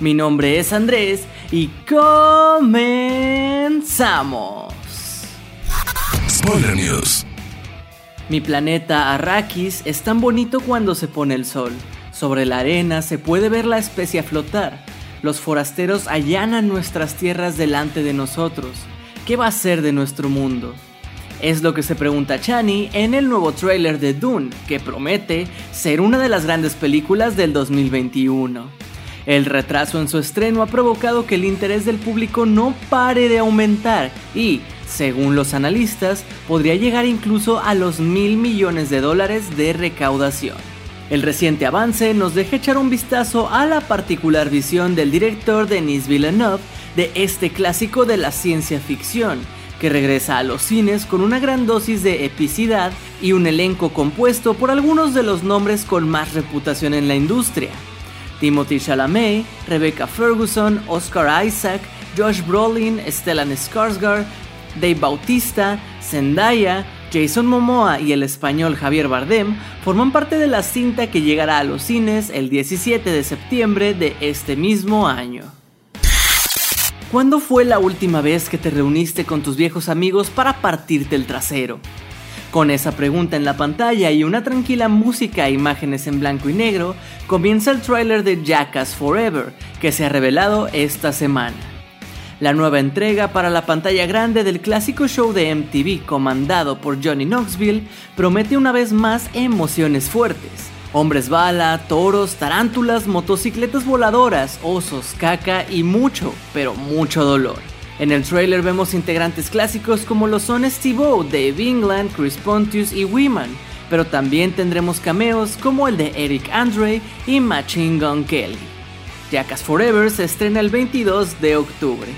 Mi nombre es Andrés y comenzamos. Spoiler News. Mi planeta Arrakis es tan bonito cuando se pone el sol. Sobre la arena se puede ver la especie flotar los forasteros allanan nuestras tierras delante de nosotros. ¿Qué va a ser de nuestro mundo? Es lo que se pregunta Chani en el nuevo tráiler de Dune, que promete ser una de las grandes películas del 2021. El retraso en su estreno ha provocado que el interés del público no pare de aumentar y, según los analistas, podría llegar incluso a los mil millones de dólares de recaudación. El reciente avance nos deja echar un vistazo a la particular visión del director Denis Villeneuve de este clásico de la ciencia ficción, que regresa a los cines con una gran dosis de epicidad y un elenco compuesto por algunos de los nombres con más reputación en la industria. Timothy Chalamet, Rebecca Ferguson, Oscar Isaac, Josh Brolin, Stellan Skarsgård, Dave Bautista, Zendaya, Jason Momoa y el español Javier Bardem forman parte de la cinta que llegará a los cines el 17 de septiembre de este mismo año. ¿Cuándo fue la última vez que te reuniste con tus viejos amigos para partirte el trasero? Con esa pregunta en la pantalla y una tranquila música e imágenes en blanco y negro, comienza el tráiler de Jackass Forever, que se ha revelado esta semana. La nueva entrega para la pantalla grande del clásico show de MTV comandado por Johnny Knoxville promete una vez más emociones fuertes. Hombres bala, toros, tarántulas, motocicletas voladoras, osos, caca y mucho, pero mucho dolor. En el trailer vemos integrantes clásicos como lo son Steve-O, Dave England, Chris Pontius y Weeman, pero también tendremos cameos como el de Eric Andre y Machine Gun Kelly. Jackass Forever se estrena el 22 de octubre.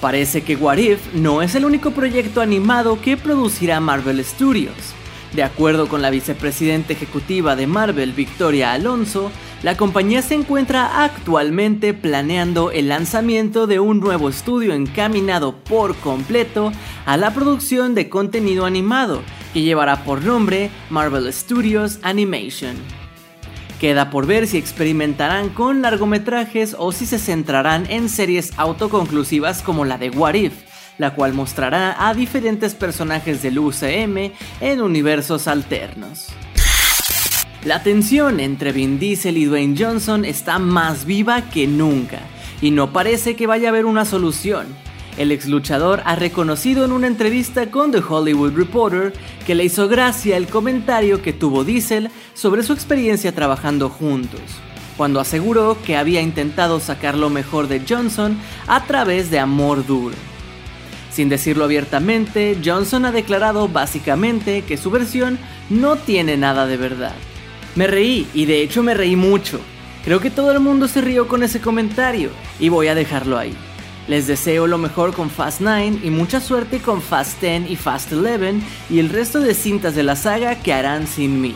Parece que What If no es el único proyecto animado que producirá Marvel Studios. De acuerdo con la vicepresidenta ejecutiva de Marvel, Victoria Alonso, la compañía se encuentra actualmente planeando el lanzamiento de un nuevo estudio encaminado por completo a la producción de contenido animado, que llevará por nombre Marvel Studios Animation. Queda por ver si experimentarán con largometrajes o si se centrarán en series autoconclusivas como la de What If, la cual mostrará a diferentes personajes del UCM en universos alternos. La tensión entre Vin Diesel y Dwayne Johnson está más viva que nunca, y no parece que vaya a haber una solución. El ex luchador ha reconocido en una entrevista con The Hollywood Reporter que le hizo gracia el comentario que tuvo Diesel sobre su experiencia trabajando juntos, cuando aseguró que había intentado sacar lo mejor de Johnson a través de amor duro. Sin decirlo abiertamente, Johnson ha declarado básicamente que su versión no tiene nada de verdad. Me reí y de hecho me reí mucho. Creo que todo el mundo se rió con ese comentario y voy a dejarlo ahí. Les deseo lo mejor con Fast 9 y mucha suerte con Fast 10 y Fast 11 y el resto de cintas de la saga que harán sin mí.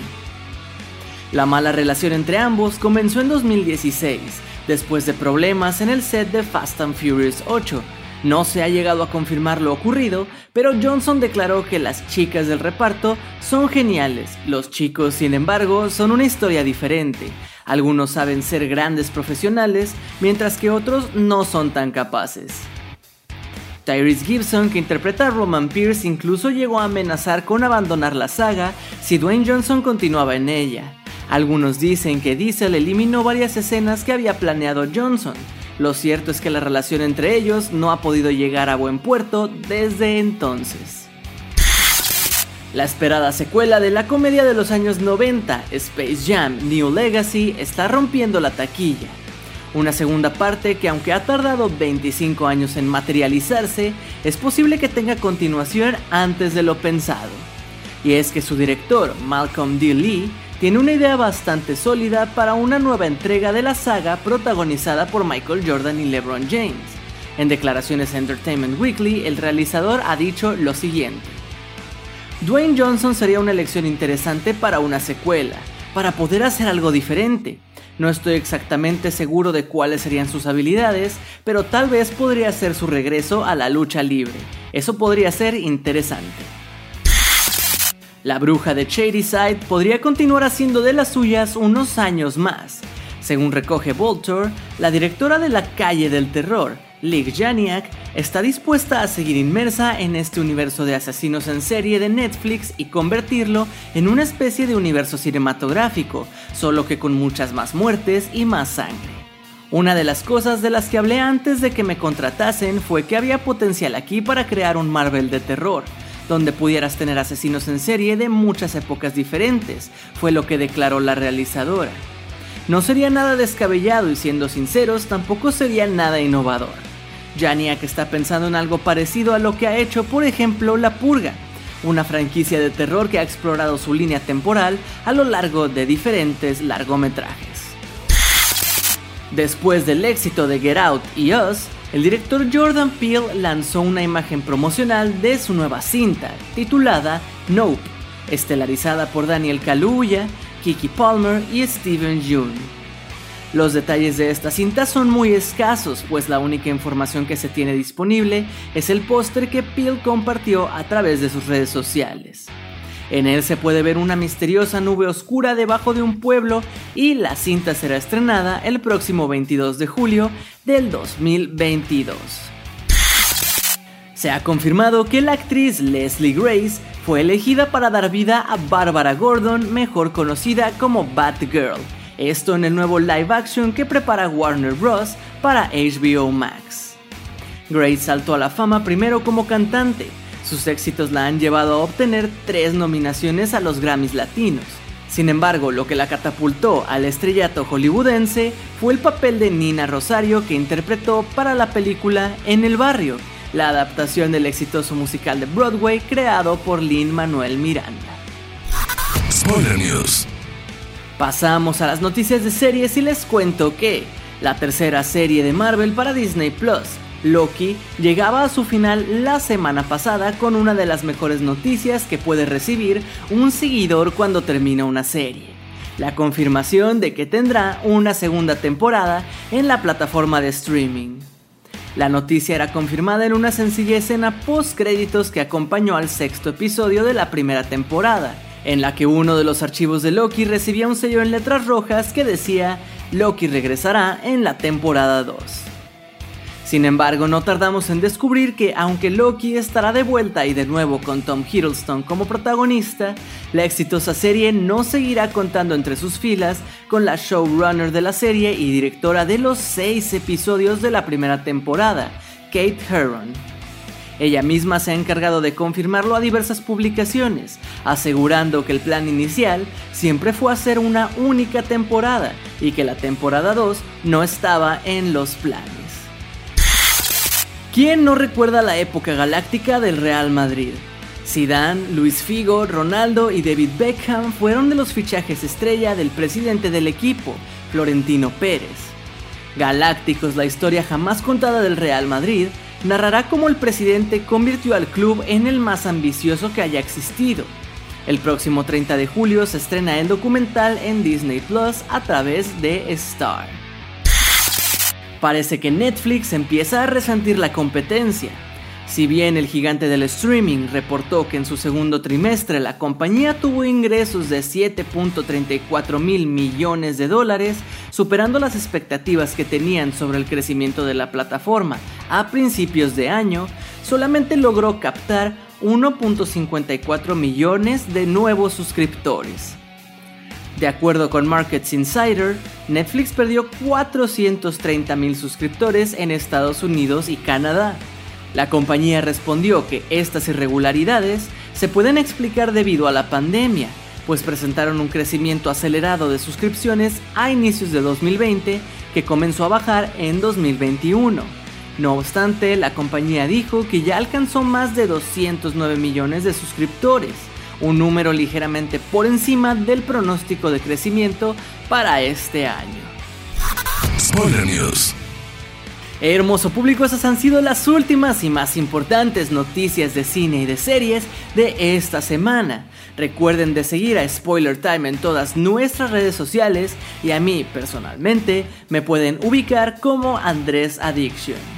La mala relación entre ambos comenzó en 2016, después de problemas en el set de Fast and Furious 8. No se ha llegado a confirmar lo ocurrido, pero Johnson declaró que las chicas del reparto son geniales, los chicos sin embargo son una historia diferente, algunos saben ser grandes profesionales, mientras que otros no son tan capaces. Tyrese Gibson, que interpreta a Roman Pierce, incluso llegó a amenazar con abandonar la saga si Dwayne Johnson continuaba en ella. Algunos dicen que Diesel eliminó varias escenas que había planeado Johnson. Lo cierto es que la relación entre ellos no ha podido llegar a buen puerto desde entonces. La esperada secuela de la comedia de los años 90, Space Jam New Legacy, está rompiendo la taquilla. Una segunda parte que aunque ha tardado 25 años en materializarse, es posible que tenga continuación antes de lo pensado. Y es que su director, Malcolm D. Lee, tiene una idea bastante sólida para una nueva entrega de la saga protagonizada por Michael Jordan y LeBron James En declaraciones a Entertainment Weekly, el realizador ha dicho lo siguiente. Dwayne Johnson sería una elección interesante para una secuela, para poder hacer algo diferente. No estoy exactamente seguro de cuáles serían sus habilidades, pero tal vez podría ser su regreso a la lucha libre. Eso podría ser interesante. La bruja de Shadyside podría continuar haciendo de las suyas unos años más. Según recoge Voltor, la directora de la calle del terror, Lick Janiak, está dispuesta a seguir inmersa en este universo de asesinos en serie de Netflix y convertirlo en una especie de universo cinematográfico, solo que con muchas más muertes y más sangre. Una de las cosas de las que hablé antes de que me contratasen fue que había potencial aquí para crear un Marvel de terror, donde pudieras tener asesinos en serie de muchas épocas diferentes, fue lo que declaró la realizadora. No sería nada descabellado y siendo sinceros, tampoco sería nada innovador. Janiak está pensando en algo parecido a lo que ha hecho, por ejemplo, La Purga, una franquicia de terror que ha explorado su línea temporal a lo largo de diferentes largometrajes. Después del éxito de Get Out y Us, el director Jordan Peele lanzó una imagen promocional de su nueva cinta, titulada Nope, estelarizada por Daniel Kaluuya, Kiki Palmer y Steven Yeun. Los detalles de esta cinta son muy escasos, pues la única información que se tiene disponible es el póster que Peel compartió a través de sus redes sociales. En él se puede ver una misteriosa nube oscura debajo de un pueblo y la cinta será estrenada el próximo 22 de julio del 2022. Se ha confirmado que la actriz Leslie Grace fue elegida para dar vida a Barbara Gordon, mejor conocida como Batgirl esto en el nuevo live action que prepara Warner Bros. para HBO Max. Grace saltó a la fama primero como cantante. Sus éxitos la han llevado a obtener tres nominaciones a los Grammys latinos. Sin embargo, lo que la catapultó al estrellato hollywoodense fue el papel de Nina Rosario que interpretó para la película En el Barrio, la adaptación del exitoso musical de Broadway creado por Lin Manuel Miranda. Spoiler News. Pasamos a las noticias de series y les cuento que la tercera serie de Marvel para Disney Plus, Loki, llegaba a su final la semana pasada con una de las mejores noticias que puede recibir un seguidor cuando termina una serie. La confirmación de que tendrá una segunda temporada en la plataforma de streaming. La noticia era confirmada en una sencilla escena post créditos que acompañó al sexto episodio de la primera temporada, en la que uno de los archivos de Loki recibía un sello en letras rojas que decía Loki regresará en la temporada 2. Sin embargo, no tardamos en descubrir que aunque Loki estará de vuelta y de nuevo con Tom Hiddleston como protagonista, la exitosa serie no seguirá contando entre sus filas con la showrunner de la serie y directora de los seis episodios de la primera temporada, Kate Herron. Ella misma se ha encargado de confirmarlo a diversas publicaciones, asegurando que el plan inicial siempre fue hacer una única temporada y que la temporada 2 no estaba en los planes. ¿Quién no recuerda la época galáctica del Real Madrid? Zidane, Luis Figo, Ronaldo y David Beckham fueron de los fichajes estrella del presidente del equipo, Florentino Pérez. Galácticos, la historia jamás contada del Real Madrid, narrará cómo el presidente convirtió al club en el más ambicioso que haya existido. El próximo 30 de julio se estrena el documental en Disney Plus a través de Star. Parece que Netflix empieza a resentir la competencia. Si bien el gigante del streaming reportó que en su segundo trimestre la compañía tuvo ingresos de 7.34 mil millones de dólares, superando las expectativas que tenían sobre el crecimiento de la plataforma a principios de año, solamente logró captar 1.54 millones de nuevos suscriptores. De acuerdo con Markets Insider, Netflix perdió 430 mil suscriptores en Estados Unidos y Canadá, la compañía respondió que estas irregularidades se pueden explicar debido a la pandemia, pues presentaron un crecimiento acelerado de suscripciones a inicios de 2020 que comenzó a bajar en 2021. No obstante, la compañía dijo que ya alcanzó más de 209 millones de suscriptores, un número ligeramente por encima del pronóstico de crecimiento para este año. Spoiler News. Hermoso público, esas han sido las últimas y más importantes noticias de cine y de series de esta semana. Recuerden de seguir a Spoiler Time en todas nuestras redes sociales y a mí personalmente me pueden ubicar como Andrés Addiction.